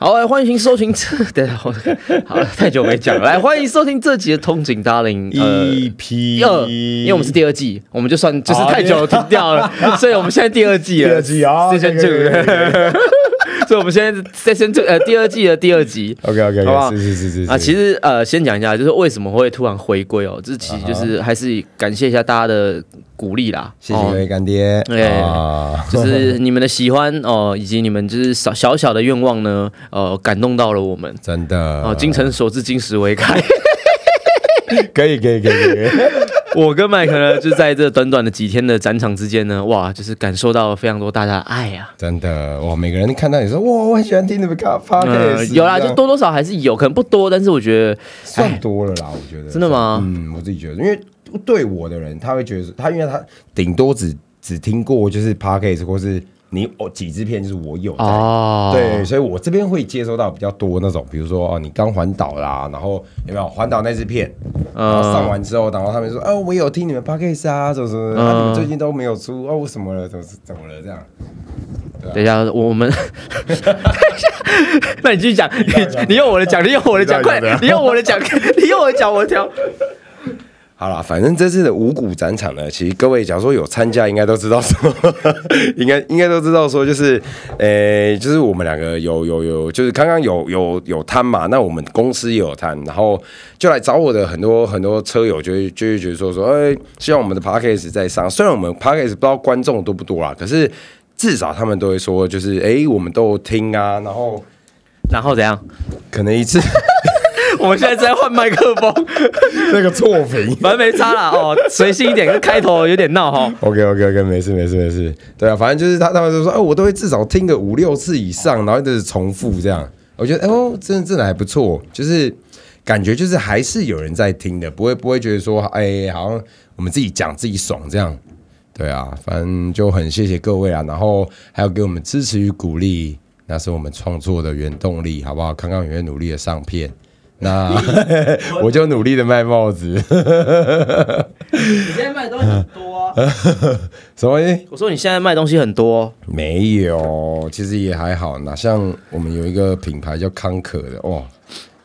好，来欢迎收听这，对，好，了，太久没讲了，来欢迎收听这集的通警 Darling，呃，EP 二，因为我们是第二季，我们就算就是太久停掉了，所以我们现在第二季了，第二季啊可以 two，所以我们现在 Season two，呃，第二季的第二集。OK OK 好不好？是是是是啊，其实呃，先讲一下，就是为什么会突然回归哦，这其实就是还是感谢一下大家的鼓励啦，哦谢谢各位干爹对啊，就是你们的喜欢哦，以及你们就是小小小的愿望呢，呃，感动到了我们真的。哦，精诚所至，金石为开。可以可以可以可以，我跟麦克呢，就在这短短的几天的展场之间呢，哇，就是感受到了非常多大家的爱啊。真的哇，每个人看到你说哇，我很喜欢听你们卡 p o d 嗯 c，有啦，就多多少还是有，可能不多，但是我觉得算多了啦，我觉得。真的吗？嗯，我自己觉得，因为对我的人，他会觉得他，因为他顶多只只听过就是 podcast 或是你哦几支片，就是我有在。哦，对，所以我这边会接收到比较多那种，比如说哦，你刚环岛啦，然后有没有环岛那支片，然后上完之后，然后他们说，哦，我有听你们 podcast 啊，怎么怎么，啊，你们最近都没有出，哦，我什么了，怎么怎么了？这样？等一下，我们 那你继续讲，你你用我的讲，你用我的讲，快，你用我的讲，你用我的讲，我挑。好啦，反正这次的五谷展场呢，其实各位假如说有参加，应该都知道说，应该应该都知道说，就是，呃，就是我们两个有有有，就是刚刚有有有摊嘛，那我们公司也有摊，然后就来找我的很多很多车友就会就会觉得说说，哎，希望我们的 p a c k a g e 在上，虽然我们 p a c k a g e 不知道观众多不多啦，可是至少他们都会说，就是哎，我们都听啊，然后然后怎样？可能一次我们现在在换麦克风，那个错评。反正没差啦哦，随性一点，开头有点闹哈。OK OK OK，没事没事没事，对啊，反正就是他他们就说，哎、我都会至少听个五六次以上，然后一直重复这样。我觉得，哎哦，真的真的还不错，就是感觉就是还是有人在听的，不会不会觉得说，哎，好像我们自己讲自己爽这样。对啊，反正就很谢谢各位啊，然后还有给我们支持与鼓励，那是我们创作的原动力，好不好？康康也会努力的上片。那 我就努力的卖帽子，你现在卖的东西很多啊。什么东西？我说你现在卖东西很多，没有，其实也还好。哪像我们有一个品牌叫康可的，哇，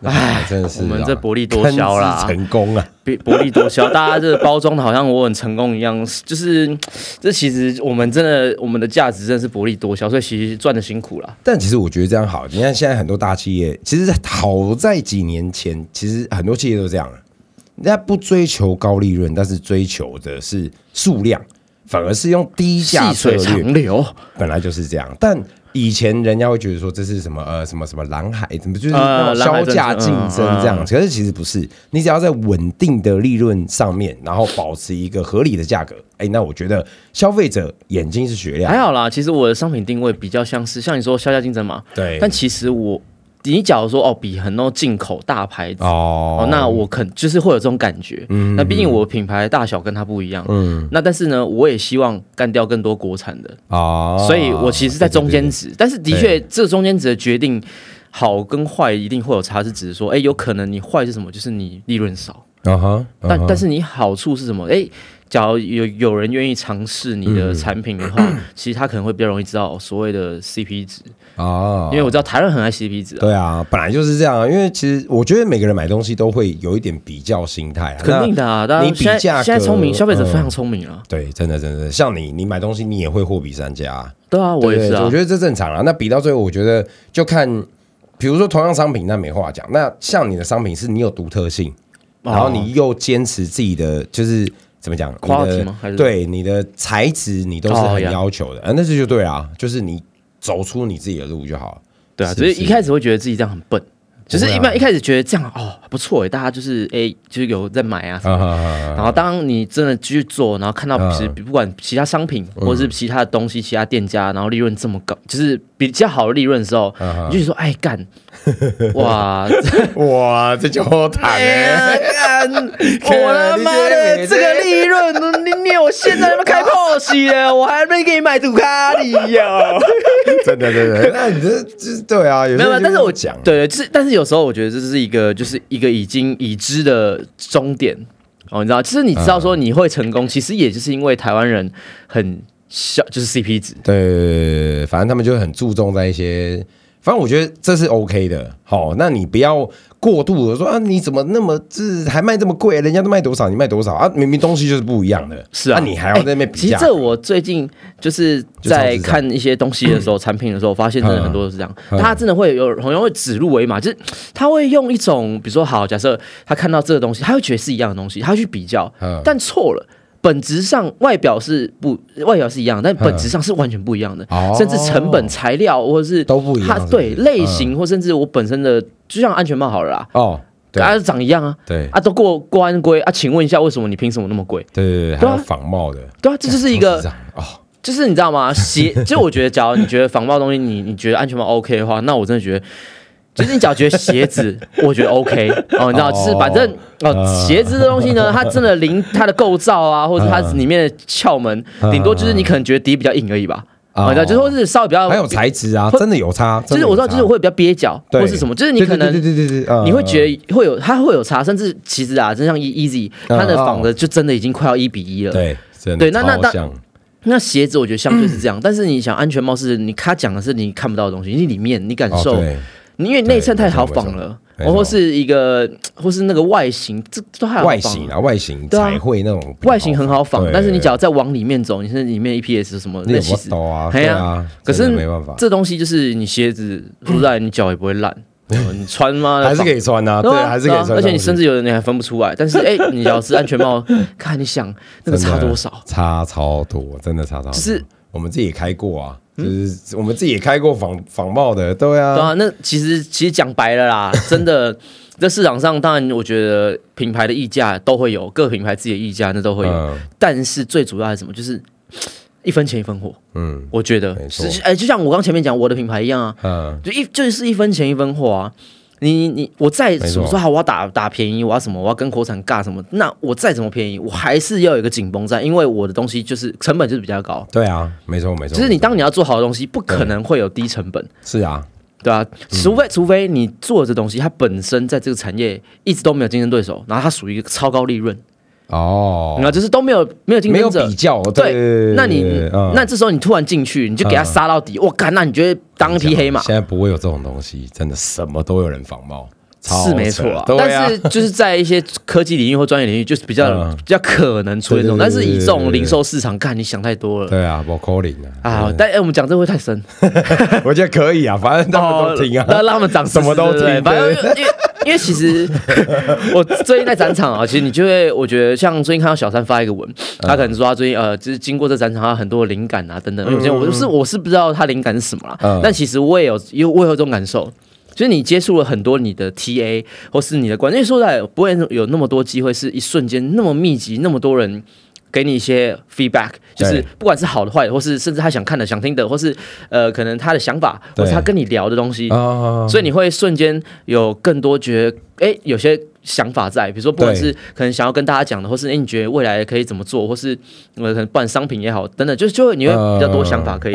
那品牌真的是啊我们这薄利多销啦成功啊！比薄利多销，大家这个包装的好像我很成功一样，就是这其实我们真的我们的价值真的是薄利多销，所以其实赚的辛苦啦。但其实我觉得这样好。你看现在很多大企业，其实好在几年前，其实很多企业都这样了。人家不追求高利润，但是追求的是数量，反而是用低价策略。长流，本来就是这样，但以前人家会觉得说这是什么呃什么什么蓝海，怎么就是那种销价竞争这样，可是其实不是，你只要在稳定的利润上面，然后保持一个合理的价格，哎，那我觉得消费者眼睛是雪亮还，好啦。其实我的商品定位比较像是像你说销价竞争嘛，对，但其实我你假如说哦比很多进口大牌子。哦。哦，那我肯就是会有这种感觉，嗯那毕竟我品牌大小跟它不一样，嗯。那但是呢，我也希望干掉更多国产的，哦，所以我其实，在中间对值，但是的确，这中间值的决定好跟坏一定会有差，是指说，哎，有可能你坏是什么？就是你利润少，啊哈，但但是是你好处是什么？哎，假如有有人愿意尝试你的产品的话，其实他可能会比较容易知道所谓的 CP 值，啊，因为我知道台湾很爱 CP 值啊。对啊，本来就是这样啊，因为其实我觉得每个人买东西都会有一点比较心态啊，肯定的啊，大家你比价现在聪明，消费者嗯非常聪明啊。对，真的真的，像你，你买东西你也会货比三家啊、对啊，我也是啊对我觉。得这正常啊。那比到最后，我觉得就看，比如说同样商品，那没话讲。那像你的商品是你有独特性，然后你又坚持自己的，就是怎么讲，你 Quality 吗？还是？对你的材质你都是很要求的，啊，那这就对啊，就是你走出你自己的路就好。了。对啊，所以一开始会觉得自己这样很笨，就是一般一开始觉得这样哦不错哎，大家就是哎就是有在买啊然后当你真的继续做，然后看到嗯其实不管其他商品或者是其他的东西、其他店家，然后利润这么高，就是比较好的利润的时候，嗯你就说哎干，哇，哇，这就好谈哎呀哎。干，我他妈的这个利润，你你我现在他妈开 Porsche 了，我还没给你买杜卡迪呀。真的真的，那你这这对啊，有没有，但是我讲，对，是但是有时候我觉得这是一个就是一个已经已知的终点哦，你知道，其实你知道说你会成功，其实也就是因为台湾人很小，就是 CP 值。对，反正他们就很注重在一些，反正我觉得这是 OK 的。好，那你不要过度的说啊，你怎么那么这还卖这么贵？人家都卖多少，你卖多少啊？明明东西就是不一样的，是啊，那你还要在那边比价？其实这我最近就是在看一些东西的时候，产品的时候，发现真的很多都是这样。他真的会有朋友会指鹿为马，就是他会用一种，比如说好，假设他看到这个东西，他会觉得是一样的东西，他会去比较，但错了。本质上外表是不外表是一样，但本质上是完全不一样的，甚至成本、材料或者是都不一样。它对类型或甚至我本身的，就像安全帽好了啦。哦，大家长一样啊。对啊，都过过安规啊。请问一下，为什么你凭什么那么贵？对对对，还有仿冒的。对啊，这就是一个哦，就是你知道吗？鞋，就我觉得，假如你觉得仿冒东西，你你觉得安全帽 OK 的话，那我真的觉得。就是你只要觉得鞋子，我觉得 OK 哦，你知道，就是反正哦，鞋子的东西呢，它真的零它的构造啊，或者它里面的窍门，顶多就是你可能觉得底比较硬而已吧。啊，就说是稍微比较还有材质啊，真的有差。就是我知道，就是会比较憋脚，或是什么，就是你可能对对对对对，你会觉得会有它会有差，甚至其实啊，真像 Easy，它的仿的就真的已经快要一比一了。对，对，那那那那鞋子我觉得相对是这样，但是你想安全帽是你他讲的是你看不到的东西，你里面你感受。因为内衬太好仿了，或是一个，或是那个外形，这都还好外形啊，外形彩绘那种，外形很好仿，但是你只要再往里面走，你是里面 EPS 什么，那其实啊，对啊，可是没办法，这东西就是你鞋子说在，你脚也不会烂，你穿吗？还是可以穿啊，对，还是可以穿，而且你甚至有的你还分不出来，但是哎，你要是安全帽，看你想那个差多少，差超多，真的差超多，就是我们自己也开过啊。就是我们自己也开过仿仿冒的，对啊，对啊。那其实其实讲白了啦，真的，在市场上，当然我觉得品牌的溢价都会有，各品牌自己的溢价那都会有。但是最主要是什么？就是 一分钱一分货。嗯，我觉得是哎，就像我刚前面讲我的品牌一样啊，嗯，就一就是一分钱一分货啊。你你我再怎么说好，我要打打便宜，我要什么？我要跟国产尬什么？那我再怎么便宜，我还是要有一个紧绷在，因为我的东西就是成本就是比较高。对啊，没错没错。就是你当你要做好的东西，不可能会有低成本。是啊，对啊，除非除非你做这东西，它本身在这个产业一直都没有竞争对手，然后它属于一个超高利润。哦，那就是都没有没有竞争者。比较，对，那你那这时候你突然进去，你就给他杀到底，我干，那你觉得当一匹黑马？现在不会有这种东西，真的什么都有人仿冒，是没错啊。但是就是在一些科技领域或专业领域，就是比较比较可能出现这种，但是以这种零售市场看，你想太多了。对啊，不可能啊。啊，但哎，我们讲这会太深，我觉得可以啊，反正他们都听啊，让他们讲什么都听，反正因为。因为其实 我最近在展场啊，其实你就会，我觉得像最近看到小三发一个文，他可能说他最近呃，就是经过这展场，他很多灵感啊等等。有些我是我是不知道他灵感是什么啦，但其实我也有，因为我有这种感受，就是你接触了很多你的 TA 或是你的观众，说在不会有那么多机会，是一瞬间那么密集，那么多人。给你一些 feedback，就是不管是好的坏的，或是甚至他想看的、想听的，或是呃，可能他的想法，或是他跟你聊的东西，所以你会瞬间有更多觉得，哎，有些。想法在，比如说不管是可能想要跟大家讲的，或是哎你觉得未来可以怎么做，或是呃可能不管商品也好，等等，就是就会你会比较多想法可以，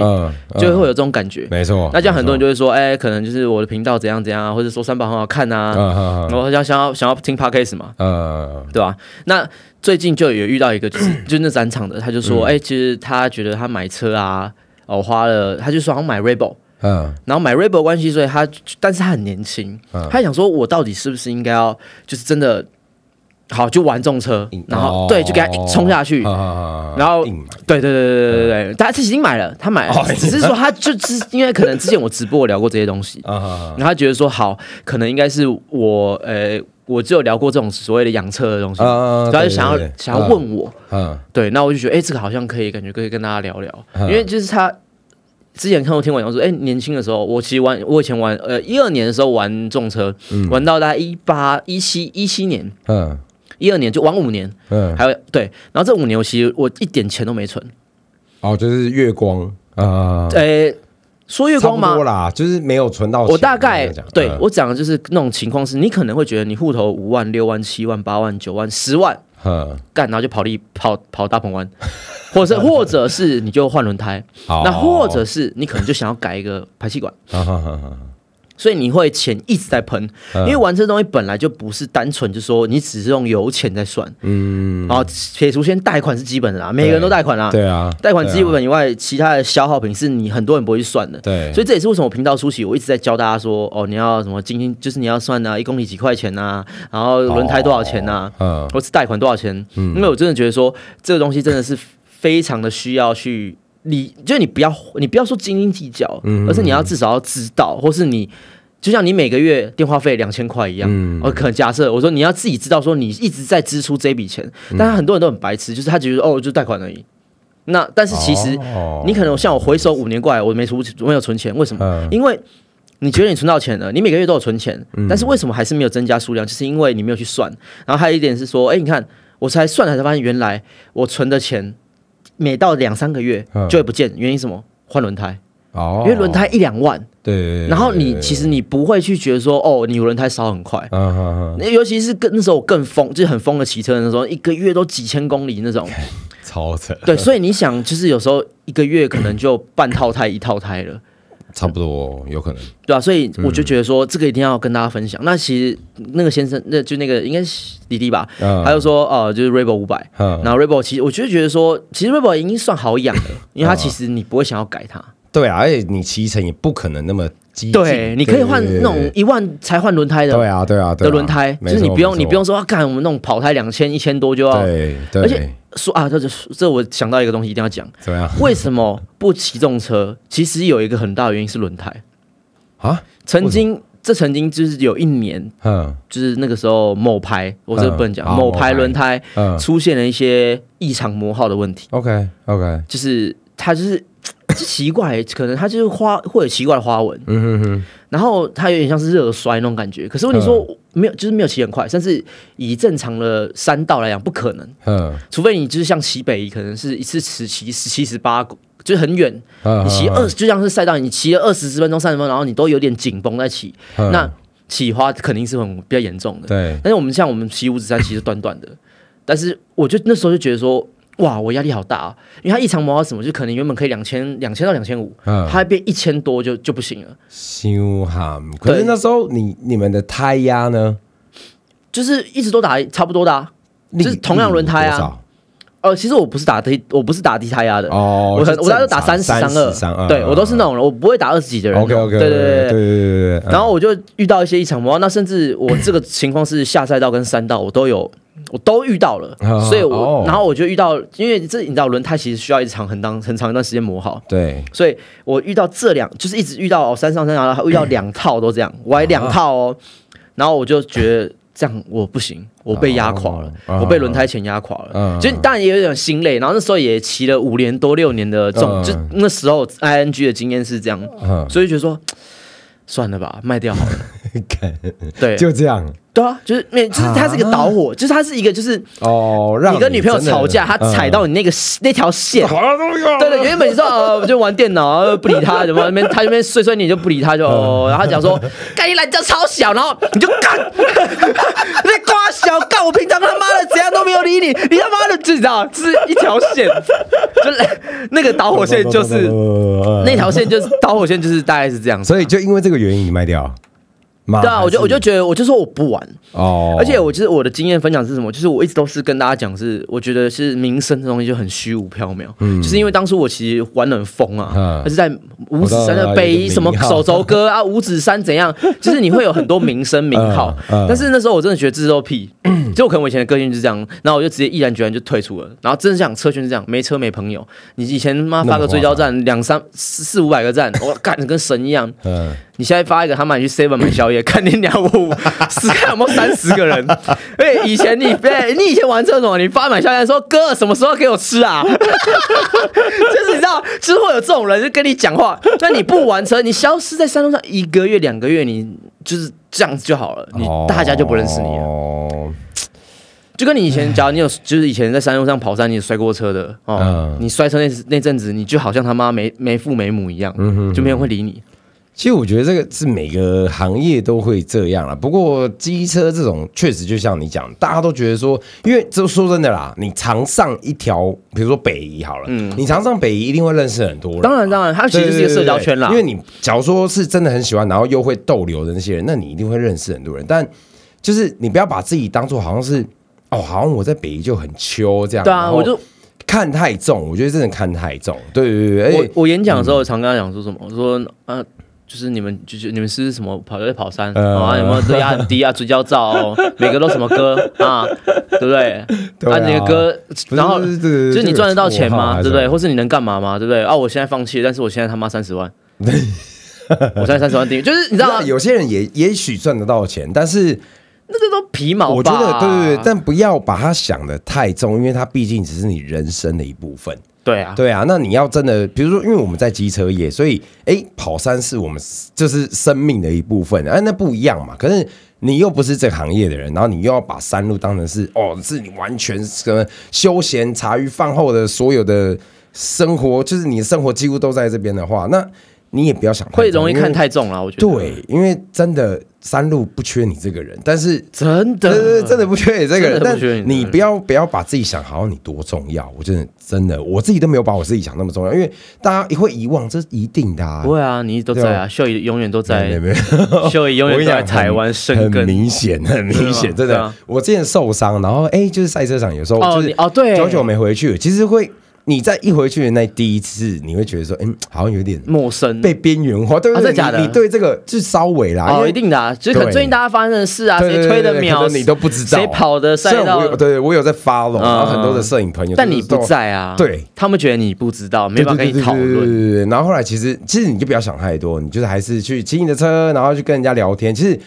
就会有这种感觉。没错。那这样很多人就会说，哎，可能就是我的频道怎样怎样啊，或者说三宝很好看啊，我想想要想要听 podcast 嘛，嗯，对吧？那最近就有遇到一个，就是 就那展场的，他就说，哎，其实他觉得他买车啊，哦花了，他就说好像买 Rebel。嗯，然后买 Rebel 关系，所以他，但是他很年轻，他想说，我到底是不是应该要，就是真的，好就玩重车，然后对，就给他冲下去，然后，对对对对对对对，他他已经买了，他买了，只是说他就是因为可能之前我直播聊过这些东西，然后他觉得说好，可能应该是我，呃，我只有聊过这种所谓的养车的东西，他就想要想要问我，嗯，对，那我就觉得，哎，这个好像可以，感觉可以跟大家聊聊，因为就是他。之前看过听我讲说，哎，年轻的时候，我其实玩，我以前玩，呃，一二年的时候玩重车，玩到大概一八一七一七年，嗯，一二年就玩五年，嗯，还有对，然后这五年我其实我一点钱都没存，哦，就是月光。啊，呃，说月光吗？多啦，就是没有存到。我大概对我讲的就是那种情况是，你可能会觉得你户头五万、六万、七万、八万、九万、十万，干，然后就跑力跑跑大鹏湾，或者 或者是你就换轮胎，那或者是你可能就想要改一个排气管。所以你会钱一直在喷，因为玩这东西本来就不是单纯就说你只是用油钱在算，嗯，然后撇除先贷款是基本的啦，每个人都贷款啦，对啊，贷款基本以外，其他的消耗品是你很多人不会去算的，对，所以这也是为什么我频道初期我一直在教大家说，哦，你要什么今天，就是你要算啊，一公里几块钱呐，然后轮胎多少钱呐，嗯，或是贷款多少钱，嗯，因为我真的觉得说这个东西真的是非常的需要去。你就是你不要你不要说斤斤计较，嗯而是你要至少要知道，或是你就像你每个月电话费两千块一样，嗯我可能假设我说你要自己知道说你一直在支出这笔钱，但是很多人都很白痴，就是他觉得哦就贷款而已。那但是其实你可能像我回首五年过来，我没存没有存钱，为什么？因为你觉得你存到钱了，你每个月都有存钱，但是为什么还是没有增加数量？就是因为你没有去算。然后还有一点是说，哎，你看我才算了才发现，原来我存的钱。每到两三个月就会不见，原因什么？换轮胎哦，因为轮胎一两万，对。然后你其实你不会去觉得说，哦，你轮胎烧很快，嗯嗯嗯。尤其是跟那时候我更疯，就是很疯的骑车的时候，一个月都几千公里那种，超扯。对，所以你想，就是有时候一个月可能就半套胎一套胎了。差不多有可能，对啊，所以我就觉得说这个一定要跟大家分享。那其实那个先生，那就那个应该是弟弟吧，他就说哦，就是 Rebel 五百，然后 Rebel 其实我就觉得说，其实 Rebel 已经算好养了，因为它其实你不会想要改它。对啊，而且你骑乘也不可能那么激对，你可以换那种一万才换轮胎的。对啊，对啊，的轮胎，就是你不用你不用说啊，干我们那种跑胎两千一千多就要，对，而且说啊，这这这我想到一个东西一定要讲，怎么样？为什么不骑重车？其实有一个很大的原因是轮胎啊。曾经这曾经就是有一年，嗯，就是那个时候某牌，我这不能讲，某牌轮胎出现了一些异常磨耗的问题。OK OK，就是它就是。奇怪，可能它就是花会有奇怪的花纹，嗯哼哼，然后它有点像是热衰那种感觉。可是问题说没有，就是没有骑很快，甚至以正常的山道来讲，不可能。嗯，除非你就是像骑北，可能是一次骑骑十七十八，就是很远。你骑二，就像是赛道，你骑了二十十分钟、三十分钟，然后你都有点紧绷在骑，那起花肯定是很比较严重的。对，但是我们像我们骑五指山，其实短短的，但是我就那时候就觉得说。哇，我压力好大啊！因为它异常磨到什么，就可能原本可以两千两千到两千五，它变一千多就就不行了。修哈，可是那时候你你们的胎压呢？就是一直都打差不多的，啊就是同样轮胎啊。呃，其实我不是打低，我不是打低胎压的哦。我我那时打三十三二，对我都是那种人，我不会打二十几的人。OK OK，对对对对对对对。然后我就遇到一些异常磨耗，那甚至我这个情况是下赛道跟山道我都有。我都遇到了，所以我然后我就遇到，因为这你知道轮胎其实需要一长很长很长一段时间磨好，对，所以我遇到这两就是一直遇到山上山下，然后遇到两套都这样，我还两套哦，然后我就觉得这样我不行，我被压垮了，我被轮胎钱压垮了，就当然也有点心累，然后那时候也骑了五年多六年的这种，就那时候 I N G 的经验是这样，所以觉得说 算了吧，卖掉好了，对，就这样。对啊，就是面，就是它是一个导火，就是它是一个，就是哦，让你跟女朋友吵架，他踩到你那个那条线，对对，原本你说呃，就玩电脑，不理他，怎么那边他那边碎碎念就不理他，就 然后讲说，干你懒觉超小，然后你就干，你瓜小干，我平常他妈的怎样都没有理你，你他妈的就知道，是一条线，就是那个导火线，就是那条线，就是导火线，就是大概是这样，所以就因为这个原因你卖掉。对啊，我就我就觉得，我就说我不玩哦。而且我其实我的经验分享是什么？就是我一直都是跟大家讲，是我觉得是名声这东西就很虚无缥缈。嗯，就是因为当初我其实玩的很疯啊，还是在五指山的北什么手肘哥啊，五指山怎样？就是你会有很多名声名号。但是那时候我真的觉得这都屁，就可能我以前的个性就是这样。然后我就直接毅然决然就退出了。然后真的想车圈是这样，没车没朋友。你以前妈发个追焦站两三四四五百个赞，我干的跟神一样。嗯。你现在发一个，他们去 Seven 买宵夜，看你两五十看有没有三十个人。哎，以前你对，你以前玩这种，你发买宵夜说哥什么时候给我吃啊？就是你知道，就是会有这种人就跟你讲话。那你不玩车，你消失在山路上一个月两个月，你就是这样子就好了，你大家就不认识你了。就跟你以前，假如你有，就是以前在山路上跑山，你摔过车的哦，你摔车那那阵子，你就好像他妈没没父没母一样，就没人会理你。其实我觉得这个是每个行业都会这样了。不过机车这种确实就像你讲，大家都觉得说，因为这说真的啦，你常上一条，比如说北移好了，嗯，你常上北移一定会认识很多人。当然当然，它其实是一个社交圈啦。因为你假如说是真的很喜欢，然后又会逗留的那些人，那你一定会认识很多人。但就是你不要把自己当做好像是哦，好像我在北移就很秋这样。对啊，我就看太重，我觉得真的看太重。对对对，我我演讲的时候常跟他讲说什么，我说啊。就是你们，就是你们是什么跑在跑山啊？有没有都压很低啊？追焦照哦，每个都什么歌啊？对不对？啊，那个歌，然后就是你赚得到钱吗？对不对？或是你能干嘛吗？对不对？啊，我现在放弃，但是我现在他妈三十万，我现在三十万订阅，就是你知道，有些人也也许赚得到钱，但是那个都皮毛。我觉得对对对，但不要把它想的太重，因为它毕竟只是你人生的一部分。对啊，对啊，那你要真的，比如说，因为我们在机车业，所以哎，跑山是我们就是生命的一部分，哎，那不一样嘛。可是你又不是这个行业的人，然后你又要把山路当成是哦，是你完全什么休闲茶余饭后的所有的生活，就是你的生活几乎都在这边的话，那。你也不要想会容易看太重了，我觉得。对，因为真的山路不缺你这个人，但是真的？真的不缺你这个人，但你不要不要把自己想好像你多重要，我真的真的我自己都没有把我自己想那么重要，因为大家会遗忘，这是一定的。不会啊，你都在啊，秀仪永远都在，秀仪永远在台湾生根，很明显，很明显，真的。我之前受伤，然后哎，就是赛车场有时候就是哦，对，久久没回去，其实会。你在一回去的那第一次，你会觉得说，嗯，好像有点陌生，被边缘化，对不对？假的，你对这个是稍微啦，哦，一定的，啊就是可能最近大家发生的事啊，谁推的苗，你都不知道，谁跑的赛道，对我有在 follow，然后很多的摄影朋友，但你不在啊，对他们觉得你不知道，没办法跟你讨论，对对对。然后后来其实，其实你就不要想太多，你就是还是去骑你的车，然后去跟人家聊天。其实，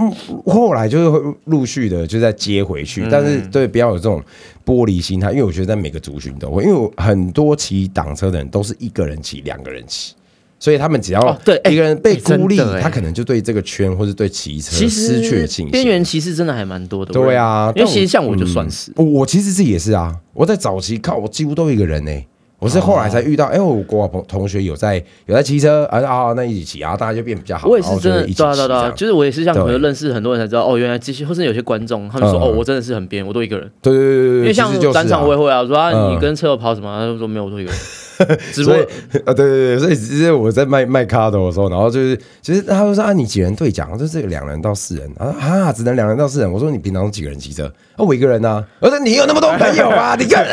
嗯，后来就是会陆续的就在接回去，但是对，不要有这种。玻璃心态，因为我觉得在每个族群都会，因为很多骑挡车的人都是一个人骑、两个人骑，所以他们只要对一个人被孤立，他可能就对这个圈或者对骑车失去了信心。边缘骑士真的还蛮多的，对啊，因为其实像我就算是，我其实自己也是啊，我在早期靠我几乎都一个人呢。我是后来才遇到，哎，我国外朋同学有在有在骑车，啊啊，那一起骑啊，大家就变比较好。我也是真的，对对对，就是我也是像朋友认识很多人才知道，哦，原来这些，或是有些观众，他们说，哦，我真的是很边，我都一个人。对对对对因为像单场我也会啊，说啊，你跟车友跑什么？他就说没有，我都一个人。所以啊，对对对，所以其实我在卖卖卡的时候，然后就是其实他们说啊，你几人对讲，就是两人到四人啊啊，只能两人到四人。我说你平常几个人骑车？啊，我一个人啊。我说你有那么多朋友啊？你看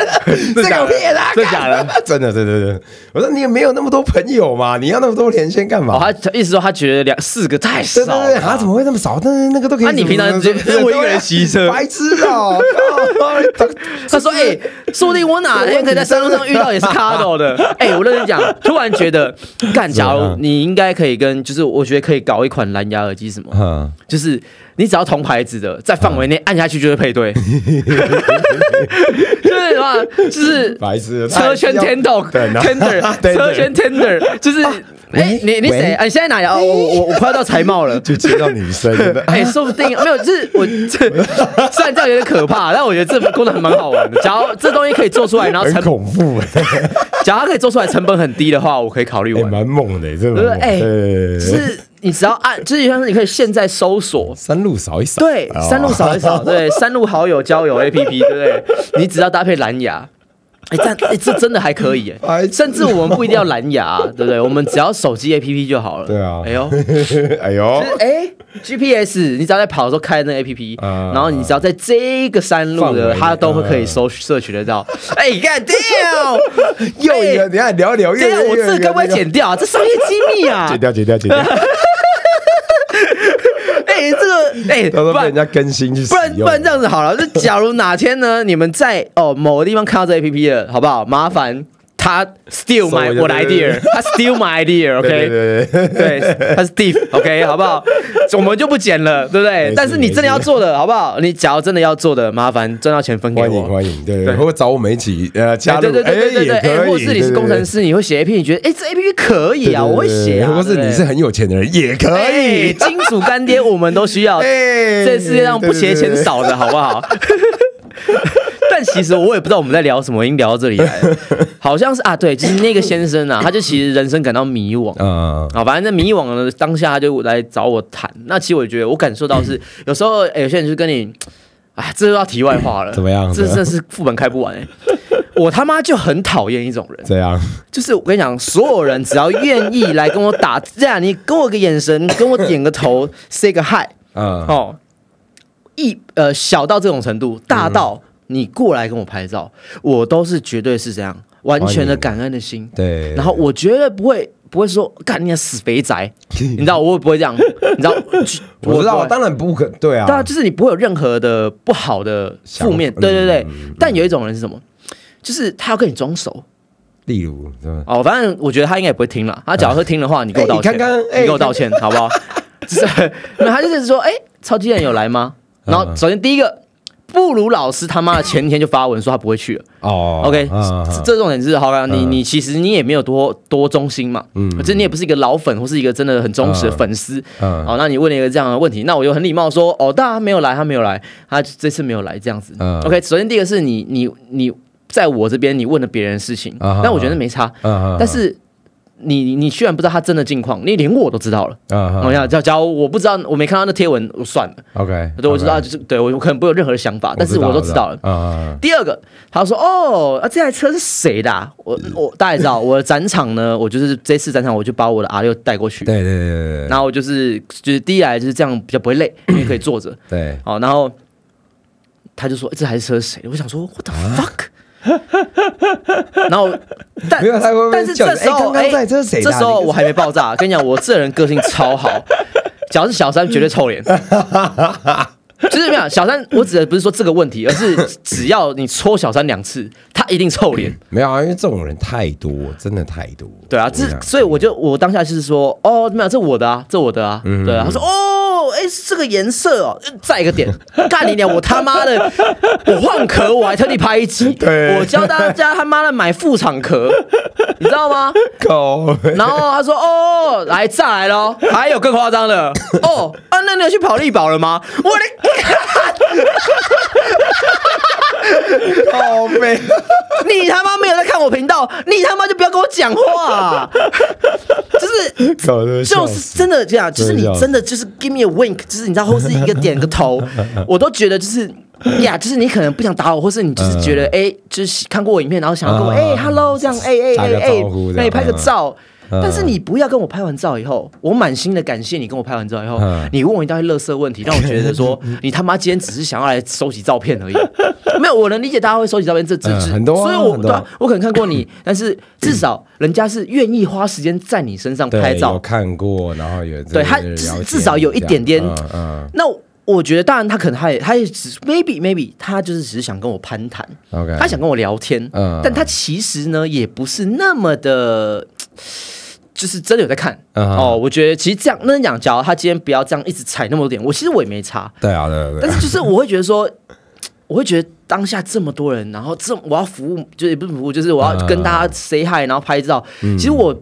这个骗啊，真的假的？真的，对对对。我说你也没有那么多朋友嘛？你要那么多连线干嘛？他意思说他觉得两四个太少，对对对，啊怎么会那么少？那那个都可以。那你平常就我一个人骑车，白痴啊！他说哎，说不定我哪天可以在山路上遇到也是卡斗的。哎，我认真讲。突然觉得，干，假如你应该可以跟，就是我觉得可以搞一款蓝牙耳机，什么，就是你只要同牌子的，在范围内按下去就会配对，就是什么，就是白痴车圈 tender，tender，车圈 tender，就是。哎，你你谁？啊，你现在哪呀？我我我快要到财贸了，就接到女生。哎，说不定没有，就是我这虽然这样有点可怕，但我觉得这功能还蛮好玩的。假如这东西可以做出来，然后很恐怖。假如它可以做出来，成本很低的话，我可以考虑玩。蛮猛的，这个哎，是你只要按，就是像是你可以现在搜索三路扫一扫，对，三路扫一扫，对，三路好友交友 APP，对不对？你只要搭配蓝牙。哎，这哎，这真的还可以哎，甚至我们不一定要蓝牙，对不对？我们只要手机 APP 就好了。对啊。哎呦，哎呦，哎，GPS，你只要在跑的时候开那个 APP，然后你只要在这个山路的，它都会可以搜摄取得到。哎，干掉，又一个，你看聊聊，对啊，我这该不会剪掉啊？这商业机密啊！剪掉，剪掉，剪掉。哎，不然人家更新去，不然不然这样子好了。就假如哪天呢，你们在哦某个地方看到这 A P P 了，好不好？麻烦。他 steal my 我的 idea，他 steal my idea，OK，对对对，他是 thief，OK，好不好？我们就不剪了，对不对？但是你真的要做的，好不好？你假如真的要做的，麻烦赚到钱分给我，欢迎欢迎，对对，或找我们一起呃加入，对对对对对，哎，或是你是工程师，你会写 A P P，你觉得哎这 A P P 可以啊，我会写啊，或是你是很有钱的人也可以，金属干爹我们都需要，这世界上不缺钱少的好不好？但其实我也不知道我们在聊什么，已经聊到这里来了，好像是啊，对，就是那个先生啊，他就其实人生感到迷惘，嗯，啊，反正在迷惘的当下，他就来找我谈。那其实我觉得我感受到是，有时候哎，有些人就跟你，啊，这就要题外话了，怎么样？这真的是副本开不完哎。我他妈就很讨厌一种人，这样，就是我跟你讲，所有人只要愿意来跟我打，这样你给我个眼神，跟我点个头，say 个 hi，嗯，哦，一呃小到这种程度，大到你过来跟我拍照，我都是绝对是这样，完全的感恩的心，对，然后我绝对不会不会说干你个死肥宅，你知道我会不会这样？你知道？我知道，当然不可，对啊，对啊，就是你不会有任何的不好的负面，对对对，但有一种人是什么？就是他要跟你装熟，例如哦，反正我觉得他应该也不会听了。他假如说听的话，你给我道歉，你给我道歉，好不好？就是那他就是说，哎，超级人有来吗？然后首先第一个，布鲁老师他妈的前天就发文说他不会去了。哦，OK，这重点是好，你你其实你也没有多多忠心嘛，嗯，这你也不是一个老粉或是一个真的很忠实的粉丝，嗯，好，那你问了一个这样的问题，那我就很礼貌说，哦，大家没有来，他没有来，他这次没有来，这样子。OK，首先第一个是你你你。在我这边，你问了别人的事情，但我觉得没差。但是你你居然不知道他真的近况，你连我都知道了。我要，假假如我不知道，我没看到那贴文，我算了。OK，对，我知道，就是对我可能不有任何的想法，但是我都知道了。第二个，他说：“哦，啊，这台车是谁的？”我我大家知道，我的展场呢，我就是这次展场，我就把我的 R 六带过去。对对对对对。然后我就是就是第一来就是这样比较不会累，因为可以坐着。对。好，然后他就说：“这台车是谁？”我想说：“What the fuck？” 然后，但但是这时候，哎，这时候我还没爆炸。跟你讲，我这人个性超好，只要是小三，绝对臭脸。就是没有，小三，我指的不是说这个问题，而是只要你戳小三两次，他一定臭脸。没有啊，因为这种人太多，真的太多。对啊，这所以我就我当下就是说，哦，没有，这我的啊，这我的啊。对啊，他说，哦，哎，这个颜色哦，再一个点，干你娘！我他妈的，我换壳，我还特地拍一集，我教大家他妈的买副厂壳，你知道吗？然后他说，哦，来再来喽，还有更夸张的，哦，啊，那你有去跑力宝了吗？我的。好美！你他妈没有在看我频道，你他妈就不要跟我讲话。就是就是真的这样，就是你真的就是 give me a wink，就是你知道，或是一个点个头，我都觉得就是呀，就是你可能不想打我，或是你就是觉得哎，就是看过我影片，然后想要跟我哎，hello 这样哎哎哎哎，那你拍个照。但是你不要跟我拍完照以后，我满心的感谢你跟我拍完照以后，你问我一大堆乐色问题，让我觉得说你他妈今天只是想要来收集照片而已。没有，我能理解大家会收集照片，这这很多，所以我对我可能看过你，但是至少 人家是愿意花时间在你身上拍照，看过，然后也对他至少有一点点。那我觉得，当然他可能他也他也只 maybe maybe 他就是只是想跟我攀谈他想跟我聊天，但他其实呢也不是那么的。就是真的有在看哦，我觉得其实这样那讲，假如他今天不要这样一直踩那么多点，我其实我也没差。对啊，对对。但是就是我会觉得说，我会觉得当下这么多人，然后这我要服务，就是不是服务，就是我要跟大家 say hi，然后拍照。其实我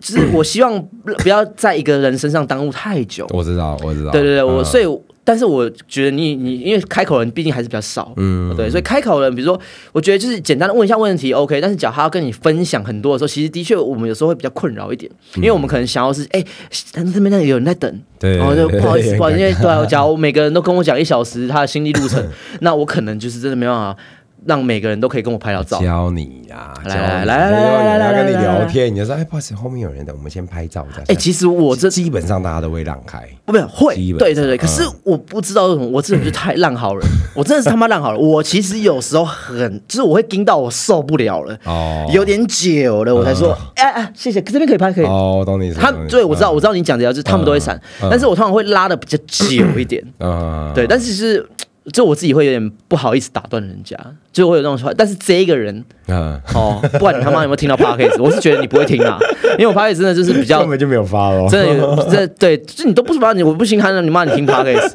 就是我希望不要在一个人身上耽误太久。我知道，我知道。对对对，我所以。但是我觉得你你因为开口人毕竟还是比较少，嗯，对，所以开口人，比如说，我觉得就是简单的问一下问题，OK。但是假如他要跟你分享很多的时候，其实的确我们有时候会比较困扰一点，因为我们可能想要是，哎，但是这边那里有人在等，对，然后就不好意思，不好意思，因为对，假如每个人都跟我讲一小时他的心历路程，那我可能就是真的没办法。让每个人都可以跟我拍到照，教你呀，来来来来来跟你聊天，你就说哎，不好意思，后面有人等，我们先拍照。哎，其实我这基本上大家都会让开，不是会，对对对。可是我不知道为什么，我这人就太烂好人，我真的是他妈烂好人。我其实有时候很，就是我会盯到我受不了了，哦，有点久了，我才说，哎哎，谢谢，这边可以拍，可以。哦，懂你意思。他对我知道，我知道你讲的，就是他们都会闪，但是我通常会拉的比较久一点，嗯，对，但是是。就我自己会有点不好意思打断人家，就会有那种说，但是这一个人，嗯，哦，不管你他妈有没有听到 podcast，我是觉得你不会听啊，因为我 podcast 真的就是比较根本就没有发哦，真的，这对，就你都不发你，我不心寒了，你骂你听 podcast，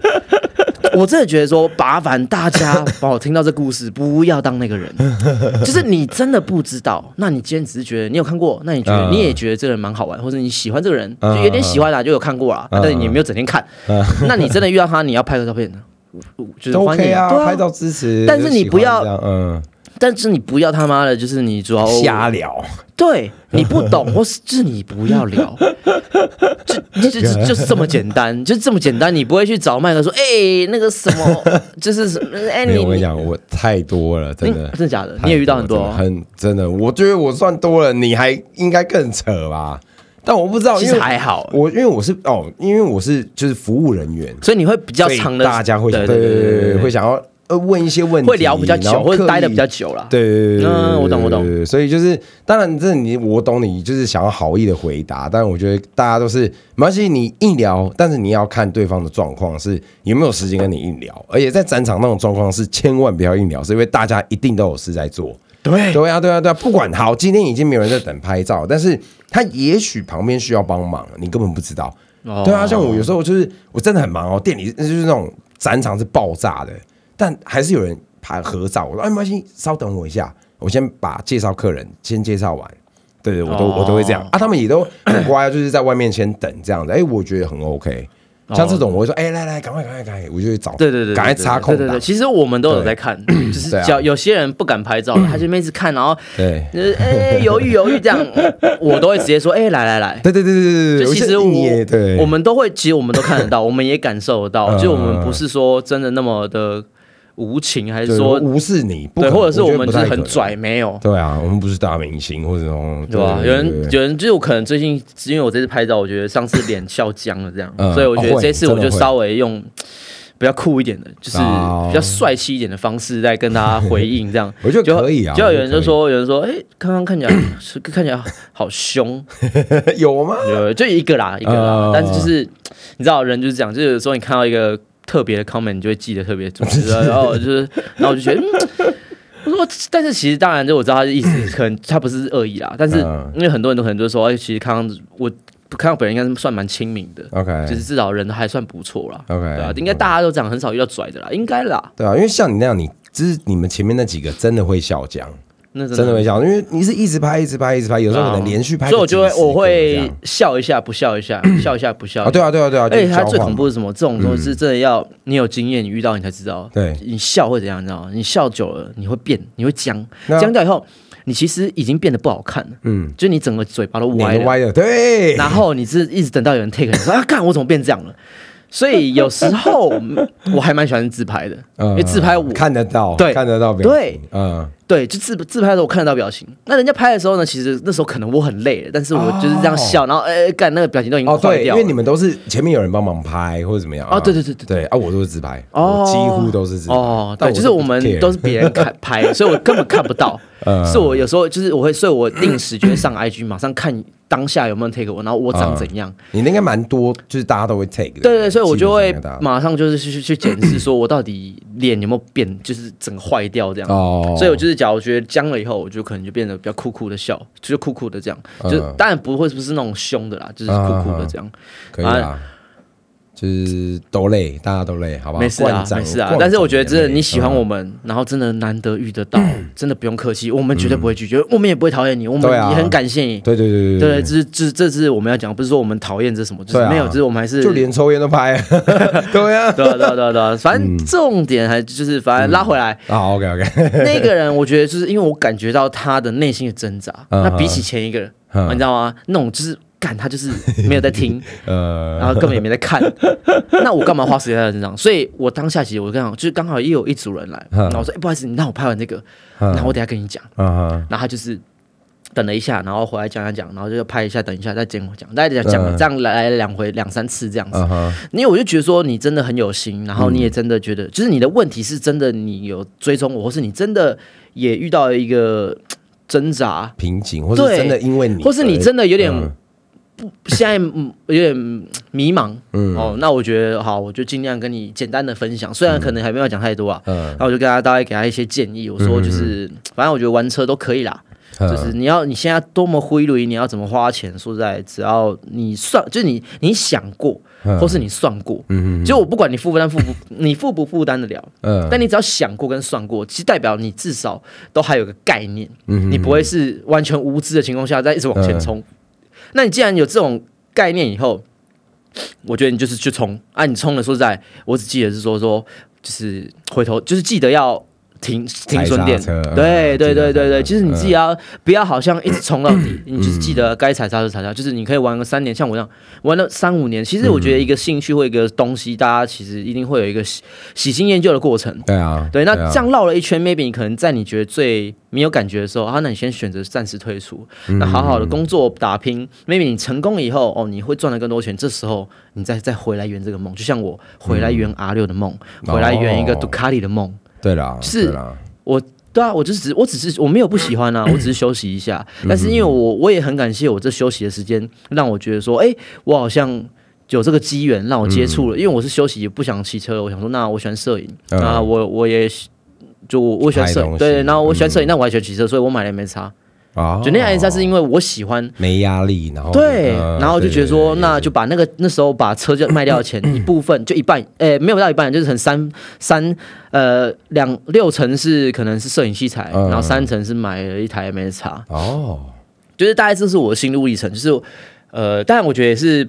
我真的觉得说，麻烦大家帮我听到这故事，不要当那个人，就是你真的不知道，那你今天只是觉得你有看过，那你觉得你也觉得这个人蛮好玩，或者你喜欢这个人，就有点喜欢啊，就有看过啊，但是你没有整天看，那你真的遇到他，你要拍个照片呢？就是欢迎啊，拍照支持。但是你不要，嗯。但是你不要他妈的，就是你主要瞎聊，对 你不懂，或是就是你不要聊，就就就 就是这么简单，就这么简单，你不会去找麦克说，哎，那个什么，就是哎，你我跟你讲，我太多了，真的，真的假的？你也遇到很多，很真的，我觉得我算多了，你还应该更扯吧？但我不知道，其实还好，我因为我是哦，因为我是就是服务人员，所以你会比较长的，大家会对对对对会想要。呃，问一些问题，会聊比较久，或者待的比较久了。对对对嗯，我懂我懂。所以就是，当然这你我懂你，就是想要好意的回答。但我觉得大家都是没关系，你硬聊，但是你要看对方的状况是有没有时间跟你硬聊。而且在展场那种状况是千万不要硬聊，是因为大家一定都有事在做。对对啊对啊对啊，不管好，今天已经没有人在等拍照，但是他也许旁边需要帮忙，你根本不知道。对啊，像我有时候就是我真的很忙哦，店里就是那种展场是爆炸的。但还是有人拍合照，我说哎，没关系，稍等我一下，我先把介绍客人先介绍完。对对，我都我都会这样啊，他们也都很乖，就是在外面先等这样子。哎，我觉得很 OK。像这种，我会说哎，来来，赶快赶快赶快，我就去找对对对，赶快插空。对对对，其实我们都有在看，就是叫有些人不敢拍照，他 就一直看，然后对，哎犹豫犹豫这样，我都会直接说哎来来来。对对对对对就其实我对，我们都会，其实我们都看得到，我们也感受得到，就我们不是说真的那么的。无情还是说无视你？对，或者是我们就是很拽，没有。对啊，我们不是大明星或者什么，对吧？有人有人就可能最近因为我这次拍照，我觉得上次脸笑僵了这样，所以我觉得这次我就稍微用比较酷一点的，就是比较帅气一点的方式在跟大家回应这样。我觉得可以啊。就有人就说，有人说，哎，刚刚看起来是 看起来好凶，有吗？有，就一个啦，一个啦。但是就是你知道，人就是这样，就是有时候你看到一个。特别的 comment 你就会记得特别准，然后就是，然后我就觉得，我说，但是其实当然就我知道他的意思，可能他不是恶意啦，但是因为很多人都可能就说，哎，其实康康我看到本人应该是算蛮亲民的，OK，就是至少人还算不错啦，OK，对啊，应该大家都这样，很少遇到拽的啦，应该啦，对啊，因为像你那样，你就是你们前面那几个真的会笑僵。真的会笑，因为你是一直拍，一直拍，一直拍，有时候可能连续拍，所以我就会我会笑一下，不笑一下，笑一下不笑。啊，对啊，对啊，对啊。而且他最恐怖是什么？这种东西是真的要你有经验，你遇到你才知道。对，你笑会怎样？你知道吗？你笑久了你会变，你会僵，僵掉以后，你其实已经变得不好看了。嗯，就你整个嘴巴都歪了，对。然后你是一直等到有人 take，你说啊，看我怎么变这样了？所以有时候 我还蛮喜欢自拍的，因为自拍我看得到，对，看得到表情，对，嗯。对，就自自拍的时候我看得到表情。那人家拍的时候呢，其实那时候可能我很累了，但是我就是这样笑，然后哎干那个表情都已经坏掉。因为你们都是前面有人帮忙拍或者怎么样啊？对对对对对啊！我都是自拍，哦，几乎都是自拍。哦，对，就是我们都是别人看拍，所以我根本看不到。是我有时候就是我会，所以我定时就会上 IG 马上看当下有没有 take 我，然后我长怎样。你那应该蛮多，就是大家都会 take。对对，所以我就会马上就是去去检视，说 我到底脸有没有变，就是整个坏掉这样。哦，所以我就是假如觉得僵了。以后我就可能就变得比较酷酷的笑，就是酷酷的这样，就当然不会不是那种凶的啦，就是酷酷的这样，可以啊。就是都累，大家都累，好吧？没事啊，没事啊。但是我觉得，真的你喜欢我们，然后真的难得遇得到，真的不用客气，我们绝对不会拒绝，我们也不会讨厌你，我们也很感谢你。对对对对对，这这这是我们要讲，不是说我们讨厌这什么，就是没有，就是我们还是就连抽烟都拍，对啊，对对对对，反正重点还就是反正拉回来好，OK OK，那个人我觉得就是因为我感觉到他的内心的挣扎，那比起前一个人，你知道吗？那种就是。干他就是没有在听，呃，然后根本也没在看，那我干嘛花时间在他身上？所以我当下其实我刚好就是刚好又有一组人来，然后我说：“哎，不好意思，你让我拍完这个，然后我等下跟你讲。”然后他就是等了一下，然后回来讲讲讲，然后就拍一下，等一下再见我讲，再讲讲这样来来两回两三次这样子。因为我就觉得说你真的很有心，然后你也真的觉得，就是你的问题是真的，你有追踪我，或是你真的也遇到一个挣扎。瓶颈，或是真的因为你，或是你真的有点。不，现在有点迷茫，嗯，哦，那我觉得好，我就尽量跟你简单的分享，虽然可能还没有讲太多啊，嗯，那我就跟他大概给他一些建议，我说就是，反正我觉得玩车都可以啦，就是你要你现在多么挥霍，你要怎么花钱，说实在，只要你算，就是你你想过，或是你算过，嗯就我不管你负不担负不，你负不负担得了，嗯，但你只要想过跟算过，其实代表你至少都还有个概念，嗯，你不会是完全无知的情况下再一直往前冲。那你既然有这种概念以后，我觉得你就是去冲啊！你冲了，说实在，我只记得是说说，就是回头，就是记得要。停停损点，对对对对对，其实你自己要不要好像一直冲到底，你就是记得该踩刹车踩刹车，就是你可以玩个三年，像我这样玩了三五年。其实我觉得一个兴趣或一个东西，大家其实一定会有一个喜喜新厌旧的过程。对啊，对，那这样绕了一圈，maybe 你可能在你觉得最没有感觉的时候，啊，那你先选择暂时退出，那好好的工作打拼，maybe 你成功以后，哦，你会赚了更多钱，这时候你再再回来圆这个梦，就像我回来圆 R 六的梦，回来圆一个杜卡迪的梦。对啦，是我对啊，我就只我只是我没有不喜欢啊，我只是休息一下。但是因为我我也很感谢我这休息的时间，让我觉得说，哎，我好像有这个机缘让我接触了。因为我是休息，也不想骑车，我想说，那我喜欢摄影啊，我我也就我喜欢摄影，对，然后我喜欢摄影，那我还喜欢骑车，所以我买了 M 叉。啊，就那台 S 是因为我喜欢。没压力，然后对，然后就觉得说，那就把那个那时候把车就卖掉的钱一部分，就一半，诶，没有到一半，就是很三三呃两六成是可能是摄影器材，然后三成是买了一台 M S 叉。哦，就是大概这是我的心路历程，就是呃，但我觉得也是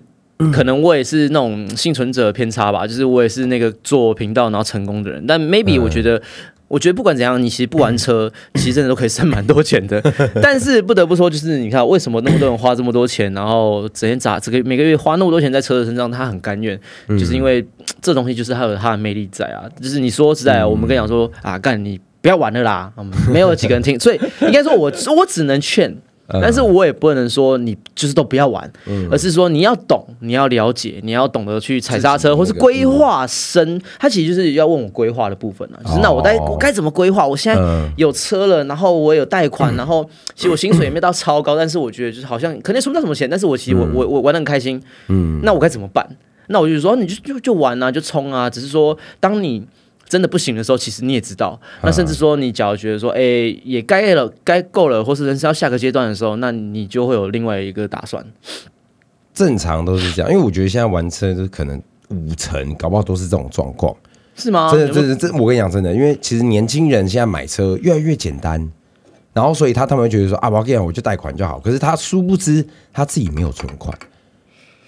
可能我也是那种幸存者偏差吧，就是我也是那个做频道然后成功的人，但 maybe 我觉得。我觉得不管怎样，你其实不玩车，其实真的都可以省蛮多钱的。但是不得不说，就是你看，为什么那么多人花这么多钱，然后整天砸这个每个月花那么多钱在车子身上，他很甘愿，就是因为这东西就是它有它的魅力在啊。就是你说实在，我们跟你讲说啊，干你不要玩了啦，没有几个人听，所以应该说我我只能劝。但是我也不能说你就是都不要玩，而是说你要懂，你要了解，你要懂得去踩刹车，或是规划深。他其实就是要问我规划的部分了，就是那我该我该怎么规划？我现在有车了，然后我有贷款，然后其实我薪水也没到超高，但是我觉得就是好像肯定存不到什么钱，但是我其实我我我玩的很开心。嗯，那我该怎么办？那我就说你就就就玩啊，就冲啊，只是说当你。真的不行的时候，其实你也知道。那甚至说，你假如觉得说，哎，也该了，该够了，或是人生要下个阶段的时候，那你就会有另外一个打算。正常都是这样，因为我觉得现在玩车就可能五成，搞不好都是这种状况，是吗？真的，真的，真我跟你讲，真的，因为其实年轻人现在买车越来越简单，然后所以他他们会觉得说，啊，我跟你讲，我就贷款就好。可是他殊不知他自己没有存款。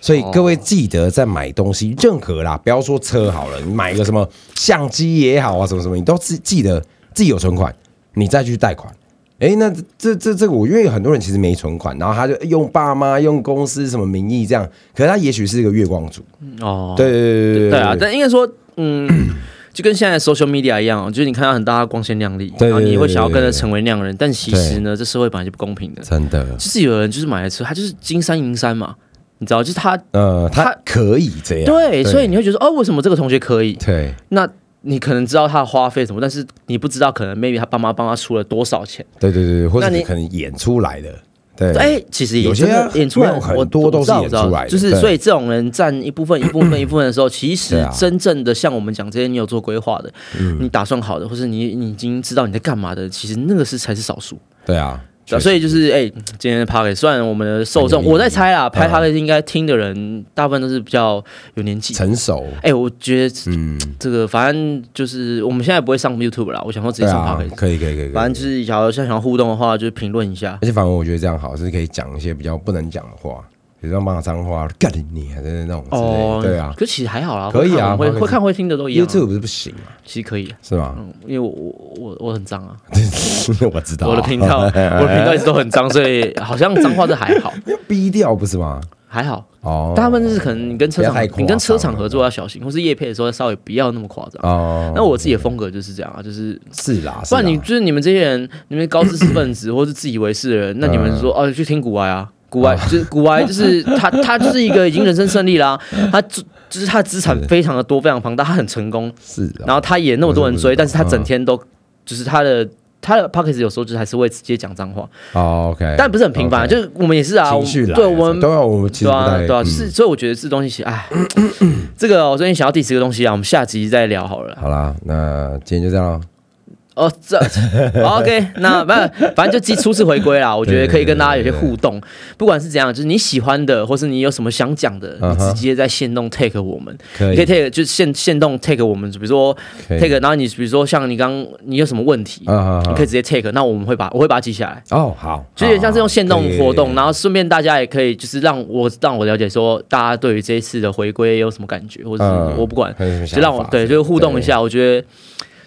所以各位记得在买东西，任何啦，不要说车好了，你买个什么相机也好啊，什么什么，你都记记得自己有存款，你再去贷款。哎，那这这这个，我因为很多人其实没存款，然后他就用爸妈、用公司什么名义这样，可是他也许是一个月光族哦。对对对对对啊！但应该说，嗯，就跟现在 social media 一样，就是你看到很大光鲜亮丽，然后你会想要跟着成为那样的人，但其实呢，这社会本来就不公平的，真的。就是有人就是买了车，他就是金山银山嘛。你知道，就是他，呃，他可以这样，对，所以你会觉得，哦，为什么这个同学可以？对，那你可能知道他的花费什么，但是你不知道，可能 maybe 他爸妈帮他出了多少钱？对对对或者你可能演出来的，对，哎，其实有些演出来很多都是演出来的，就是所以这种人占一部分、一部分、一部分的时候，其实真正的像我们讲这些，你有做规划的，你打算好的，或是你你已经知道你在干嘛的，其实那个是才是少数。对啊。所以就是哎，今天的 p a r k 虽然我们的受众，我在猜啦，拍 p r k 应该听的人大部分都是比较有年纪、成熟。哎，我觉得嗯，这个反正就是我们现在不会上 YouTube 啦，我想说直接上 p a r k 可以可以可以。反正就是想要想要互动的话，就是评论一下。而且反而我觉得这样好，是可以讲一些比较不能讲的话。比如说骂脏话，干你还是那种哦，对啊，可其实还好啦，可以啊，会会看会听的都一样。YouTube 不是不行吗？其实可以，是吗？因为我我我很脏啊，我知道我的频道，我的频道一直都很脏，所以好像脏话这还好，逼掉不是吗？还好哦，大部分就是可能你跟车厂，你跟车厂合作要小心，或是叶配的时候稍微不要那么夸张哦。那我自己的风格就是这样啊，就是是啦，不然你就是你们这些人，你们高知识分子或是自以为是的人，那你们说哦去听古玩啊。古埃就是古埃，就是他，他就是一个已经人生胜利啦。他就就是他的资产非常的多，非常庞大，他很成功。是，然后他也那么多人追，但是他整天都就是他的他的 p o c k e t 有时候就还是会直接讲脏话。哦，OK，但不是很频繁，就是我们也是啊，对，我们都要我们对啊对啊，是，所以我觉得这东西哎，这个我最近想要第十个东西啊，我们下集再聊好了。好啦，那今天就这样。哦，这 OK，那不反正就基初次回归啦。我觉得可以跟大家有些互动，不管是怎样，就是你喜欢的，或是你有什么想讲的，你直接在线动 take 我们，可以 take 就是线线动 take 我们，比如说 take，然后你比如说像你刚你有什么问题，你可以直接 take，那我们会把我会把它记下来。哦，好，就有点像这种线动活动，然后顺便大家也可以就是让我让我了解说大家对于这一次的回归有什么感觉，或者是我不管，就让我对就互动一下，我觉得。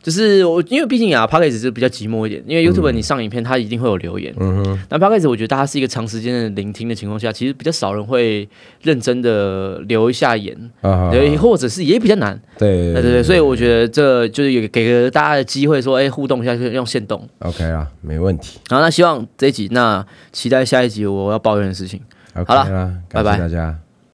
就是我，因为毕竟啊 p o d c a s 是比较寂寞一点。因为 YouTube 你上影片，它一定会有留言。嗯哼。那 p o d c a s 我觉得大家是一个长时间的聆听的情况下，其实比较少人会认真的留一下言。啊对，或者是也比较难。对。对对对，所以我觉得这就是有给个大家的机会，说哎，互动一下，就用线动。OK 啊，没问题。好，那希望这一集，那期待下一集我要抱怨的事情。好了，拜拜，大家。